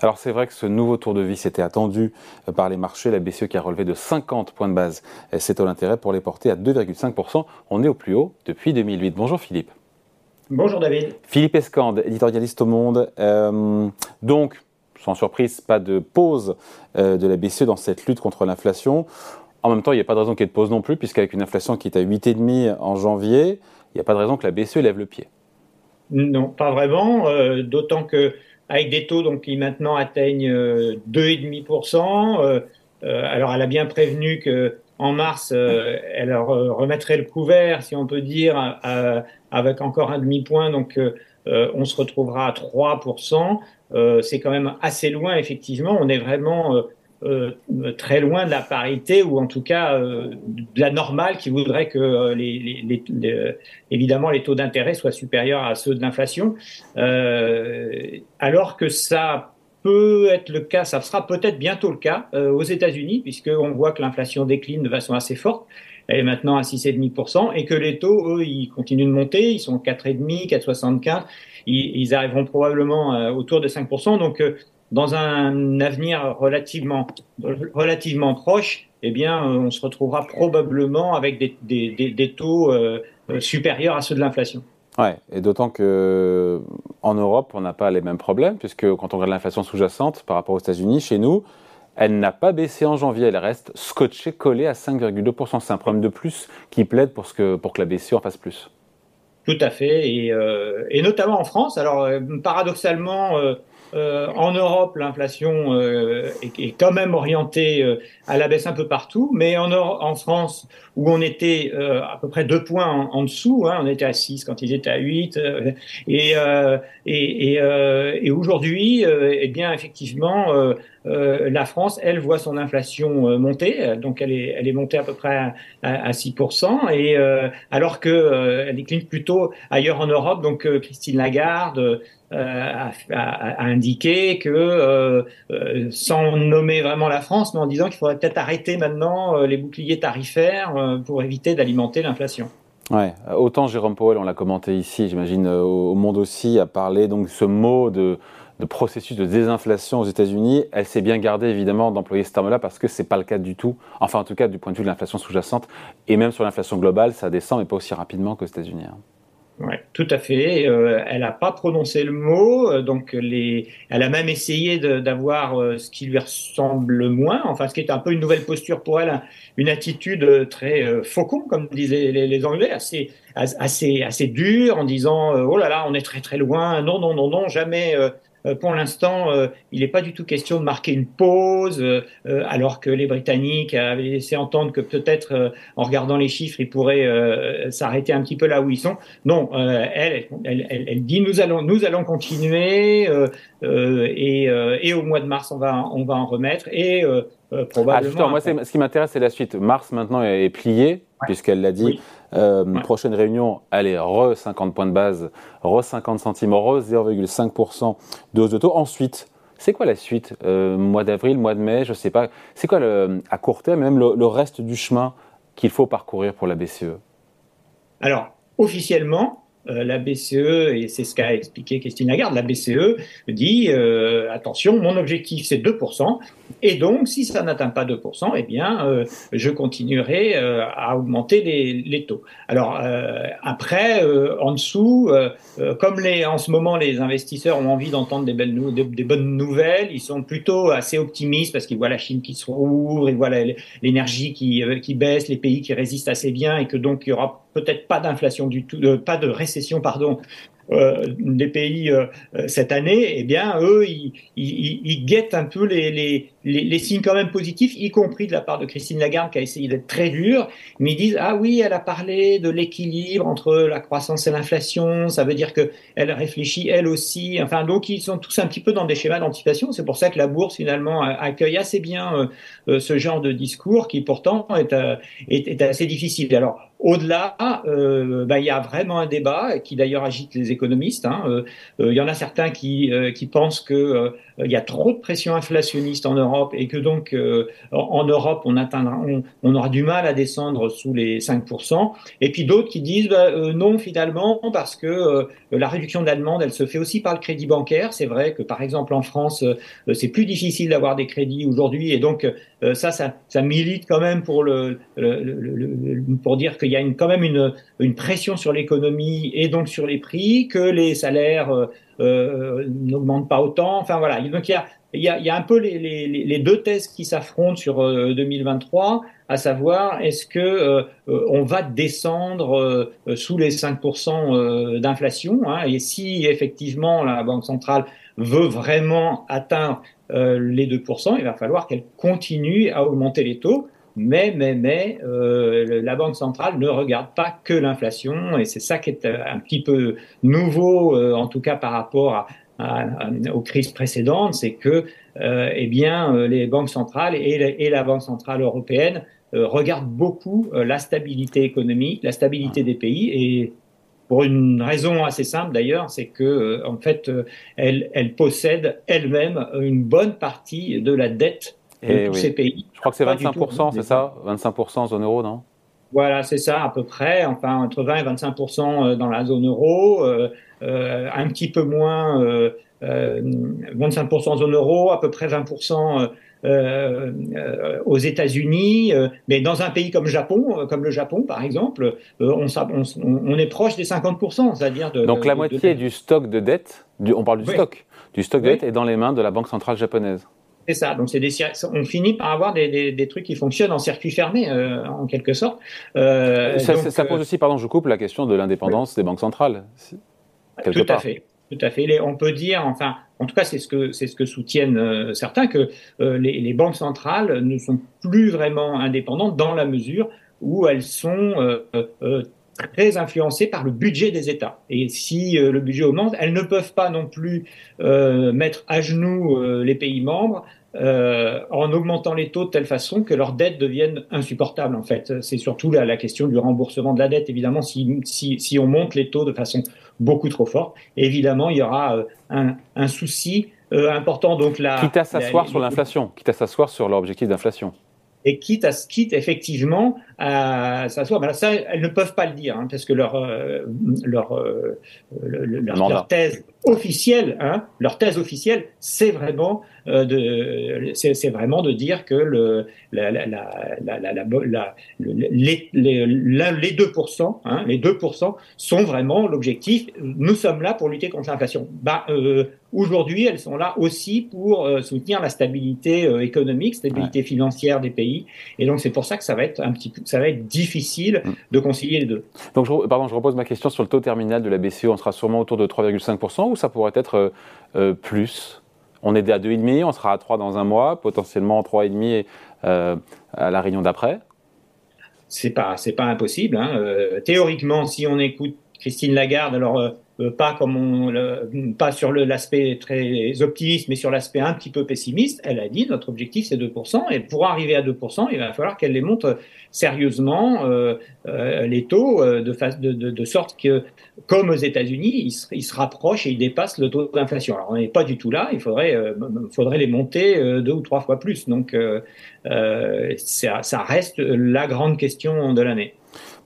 Alors c'est vrai que ce nouveau tour de vis était attendu par les marchés. La BCE qui a relevé de 50 points de base c'est taux d'intérêt pour les porter à 2,5%. On est au plus haut depuis 2008. Bonjour Philippe. Bonjour David. Philippe Escande, éditorialiste au Monde. Euh, donc, sans surprise, pas de pause euh, de la BCE dans cette lutte contre l'inflation. En même temps, il n'y a pas de raison qu'il y ait de pause non plus, puisqu'avec une inflation qui est à 8,5 en janvier, il n'y a pas de raison que la BCE lève le pied. Non, pas vraiment, euh, d'autant que avec des taux donc, qui maintenant atteignent 2,5%, alors elle a bien prévenu que en mars, elle remettrait le couvert, si on peut dire, avec encore un demi-point, donc euh, on se retrouvera à 3%. Euh, c'est quand même assez loin, effectivement. On est vraiment euh, très loin de la parité ou en tout cas de la normale qui voudrait que les, évidemment les taux d'intérêt soient supérieurs à ceux de l'inflation, alors que ça peut être le cas, ça sera peut-être bientôt le cas aux États-Unis puisqu'on voit que l'inflation décline de façon assez forte. Elle est maintenant à 6,5%, et que les taux, eux, ils continuent de monter, ils sont 4,5%, 4,75, ils, ils arriveront probablement euh, autour de 5%. Donc, euh, dans un avenir relativement, relativement proche, eh bien, euh, on se retrouvera probablement avec des, des, des, taux supérieurs à ceux de l'inflation. Ouais, et d'autant que en Europe, on n'a pas les mêmes problèmes, puisque quand on regarde l'inflation sous-jacente par rapport aux États-Unis, chez nous, elle n'a pas baissé en janvier, elle reste scotchée, collée à 5,2%. C'est un problème de plus qui plaide pour, ce que, pour que la BCE en fasse plus. Tout à fait, et, euh, et notamment en France. Alors, euh, paradoxalement, euh, en Europe, l'inflation euh, est, quand même orientée euh, à la baisse un peu partout, mais en, France, où on était à peu près deux points en, dessous, hein, on était à 6 quand ils étaient à 8, et, et, et aujourd'hui, eh bien, effectivement, la France, elle, voit son inflation monter, donc elle est, elle est montée à peu près à, à 6%, et alors que elle décline plutôt ailleurs en Europe, donc Christine Lagarde, a, indiqué que, euh, euh, sans nommer vraiment la France, mais en disant qu'il faudrait peut-être arrêter maintenant euh, les boucliers tarifaires pour éviter d'alimenter l'inflation. Ouais, autant Jérôme Powell, on l'a commenté ici, j'imagine au Monde aussi, a parlé donc ce mot de, de processus de désinflation aux États-Unis. Elle s'est bien gardée évidemment d'employer ce terme-là parce que c'est pas le cas du tout. Enfin, en tout cas, du point de vue de l'inflation sous-jacente et même sur l'inflation globale, ça descend, mais pas aussi rapidement qu'aux États-Unis. Hein. Ouais, tout à fait. Euh, elle n'a pas prononcé le mot, euh, donc les, elle a même essayé d'avoir euh, ce qui lui ressemble moins, enfin ce qui est un peu une nouvelle posture pour elle, une attitude très faucon, comme disaient les, Anglais, assez assez assez dure, en disant oh là là, on est très très loin, non non non non, jamais pour l'instant, euh, il n'est pas du tout question de marquer une pause, euh, alors que les Britanniques avaient laissé entendre que peut-être, en regardant les chiffres, ils pourraient s'arrêter un petit peu là où ils sont. Non, elle, elle, elle, dit nous allons, nous allons continuer et, et, au mois de mars, on va, on va en remettre et probablement. Ah, moi, ce qui m'intéresse, c'est la suite. Mars maintenant est plié puisqu'elle l'a dit. Euh, prochaine réunion, allez, re 50 points de base, re 50 centimes, re 0,5% de hausse de taux. Ensuite, c'est quoi la suite euh, Mois d'avril, mois de mai, je ne sais pas. C'est quoi le, à court terme, même le reste du chemin qu'il faut parcourir pour la BCE Alors, officiellement, euh, la BCE, et c'est ce qu'a expliqué Christine Lagarde, la BCE dit euh, attention, mon objectif c'est 2%, et donc si ça n'atteint pas 2%, eh bien euh, je continuerai à augmenter les, les, taux. Alors après, en dessous, comme les, en ce moment les investisseurs ont envie d'entendre des, des, bonnes nouvelles, ils sont plutôt assez optimistes parce qu'ils voient la Chine qui se rouvre, ils voient l'énergie qui, qui baisse, les pays qui résistent assez bien, et que donc il y aura peut-être pas d'inflation du tout, pas de récession, pardon, euh, des pays euh, euh, cette année, eh bien, eux, ils, ils, ils guettent un peu les, les, les, signes quand même positifs, y compris de la part de Christine Lagarde qui a essayé d'être très dure, mais ils disent ah oui, elle a parlé de l'équilibre entre la croissance et l'inflation, ça veut dire que elle réfléchit elle aussi. Enfin, donc ils sont tous un petit peu dans des schémas d'anticipation. C'est pour ça que la bourse finalement accueille assez bien ce genre de discours qui pourtant est, est, est assez difficile. Alors au-delà, euh, bah, il y a vraiment un débat qui d'ailleurs agite les économistes. Hein. Euh, euh, il y en a certains qui, qui pensent qu'il il y a trop de pression inflationniste en Europe Et que donc en Europe on aura du mal à descendre sous les 5%. Et puis d'autres qui disent bah, non finalement parce que la réduction de la demande elle se fait aussi par le crédit bancaire. C'est vrai que par exemple en France c'est plus difficile d'avoir des crédits aujourd'hui et donc ça, ça, milite quand même pour pour dire qu'il y a quand même une, pression sur l'économie et donc sur les prix, que les salaires euh, euh, n'augmentent pas autant. Enfin voilà. Donc il y a, il y a, y a un peu les, les, les, deux thèses qui s'affrontent sur 2023, euh, à savoir est-ce que on va descendre sous les 5% d'inflation, hein, et si effectivement la Banque centrale veut vraiment atteindre les 2%, il va falloir qu'elle continue à augmenter les taux. Mais, mais, mais, euh, la Banque centrale ne regarde pas que l'inflation, et c'est ça qui est euh, un petit peu nouveau, euh, en tout cas par rapport à, aux crises précédentes, c'est que, eh bien, les banques centrales et, et, la Banque centrale européenne regardent beaucoup la stabilité économique, la stabilité des pays, et pour une raison assez simple d'ailleurs, c'est que, en fait, elle, elle possède elle-même une bonne partie de la dette et tous ces pays. Je crois que c'est 25%, c'est ça? 25% en zone euro, non? Voilà, c'est ça, à peu près. Enfin, entre 20 et 25% euh, dans la zone euro, euh, euh, un petit peu moins, 25% en zone euro, à peu près 20%. aux États-Unis, mais dans un pays comme Japon, comme le Japon par exemple, on, on, est proche des 50%, c'est-à-dire de. Donc la moitié du stock de dette, du, on parle du stock, du stock de dette est dans les mains de la Banque centrale japonaise. C'est ça. Donc, c'est des, on finit par avoir des, des, des, trucs qui fonctionnent en circuit fermé, euh, en quelque sorte. Euh, ça, ça, pose euh, aussi, pardon, je coupe, la question de l'indépendance des banques centrales. Tout à fait. Tout à fait. on peut dire, enfin, en tout cas, c'est ce que c'est ce que soutiennent euh, certains que les, les, banques centrales ne sont plus vraiment indépendantes dans la mesure où elles sont très influencées par le budget des États. Et si euh, le budget augmente, elles ne peuvent pas non plus euh, mettre à genoux euh, les pays membres en augmentant les taux de telle façon que leurs dettes deviennent insupportables. En fait, c'est surtout la, la, question du remboursement de la dette. Évidemment, si, si, si, on monte les taux de façon beaucoup trop forte, évidemment, il y aura un, un, souci important. Donc là, quitte à s'asseoir sur l'inflation, quitte à s'asseoir sur l'objectif d'inflation et quitte à quitte effectivement à s'asseoir. Ben ça, elles ne peuvent pas le dire hein, parce que leur euh, leur, euh, leur, thèse officielle, hein, leur thèse officielle, c'est vraiment euh, de c'est vraiment de dire que le la, la, la, la les, les, les 2%, hein, les 2% sont vraiment l'objectif. Nous sommes là pour lutter contre l'inflation. Bah, euh, Aujourd'hui, elles sont là aussi pour euh, soutenir la stabilité euh, économique, stabilité financière des pays. Et donc, c'est pour ça que ça va être un petit peu, ça va être difficile mm. de concilier les deux. Donc, je, pardon, je repose ma question sur le taux terminal de la BCE. On sera sûrement autour de 3,5% ça pourrait être euh, plus? On est à 2,5, on sera à 3 dans un mois, potentiellement 3,5 à la réunion d'après? C'est pas pas impossible. Hein. théoriquement, si on écoute Christine Lagarde, alors euh, pas comme on, pas sur l'aspect très optimiste, mais sur l'aspect un petit peu pessimiste, elle a dit notre objectif c'est 2%, et pour arriver à 2%, il va falloir qu'elle les monte sérieusement euh, euh les taux euh, de, de, sorte que, comme aux États-Unis, ils, se rapprochent et ils dépassent le taux d'inflation. Alors on n'est pas du tout là, il faudrait, faudrait les monter deux ou trois fois plus. Donc ça reste la grande question de l'année.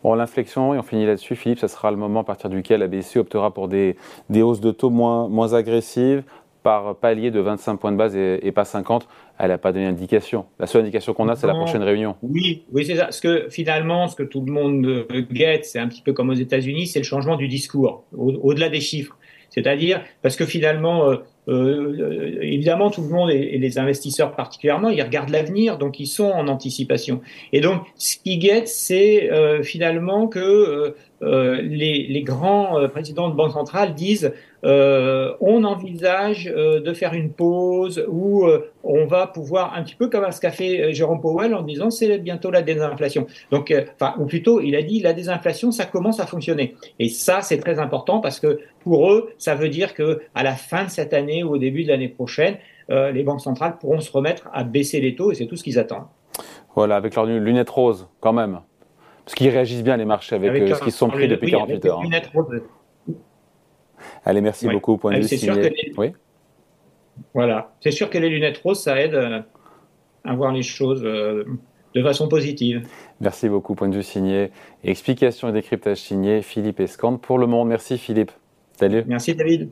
Bon, l'inflexion, et on finit là-dessus, Philippe, ça sera le moment à partir duquel la BCE optera pour des, des hausses de taux moins, moins agressives, par palier de 25 points de base et, pas 50. Elle n'a pas donné d'indication. La seule indication qu'on a, c'est la prochaine réunion. Oui, oui, c'est ça. Parce que finalement, ce que tout le monde guette, c'est un petit peu comme aux États-Unis, c'est le changement du discours, au-delà des chiffres. C'est-à-dire, parce que finalement, euh, euh, évidemment, tout le monde et, les investisseurs particulièrement, ils regardent l'avenir, donc ils sont en anticipation. Et donc, ce qui guette, c'est euh, finalement que euh, les, grands présidents de banque centrale disent on envisage de faire une pause où on va pouvoir un petit peu comme ce qu'a fait Jérôme Powell en disant c'est bientôt la désinflation. Donc, enfin, ou plutôt, il a dit la désinflation, ça commence à fonctionner. Et ça, c'est très important parce que pour eux, ça veut dire que à la fin de cette année ou au début de l'année prochaine, euh, les banques centrales pourront se remettre à baisser les taux et c'est tout ce qu'ils attendent. Voilà, avec leurs lunettes roses quand même. Parce qu'ils réagissent bien les marchés avec, euh, ce qu'ils sont pris depuis 48 heures. Hein. Lunettes roses. Allez, merci beaucoup. Point de vue oui. Voilà, c'est sûr que les lunettes roses, ça aide. Euh, à voir les choses de façon positive. Merci beaucoup. Point de vue signé. Explication et décryptage signé Philippe Escande pour le monde. Merci Philippe. Salut. Merci David.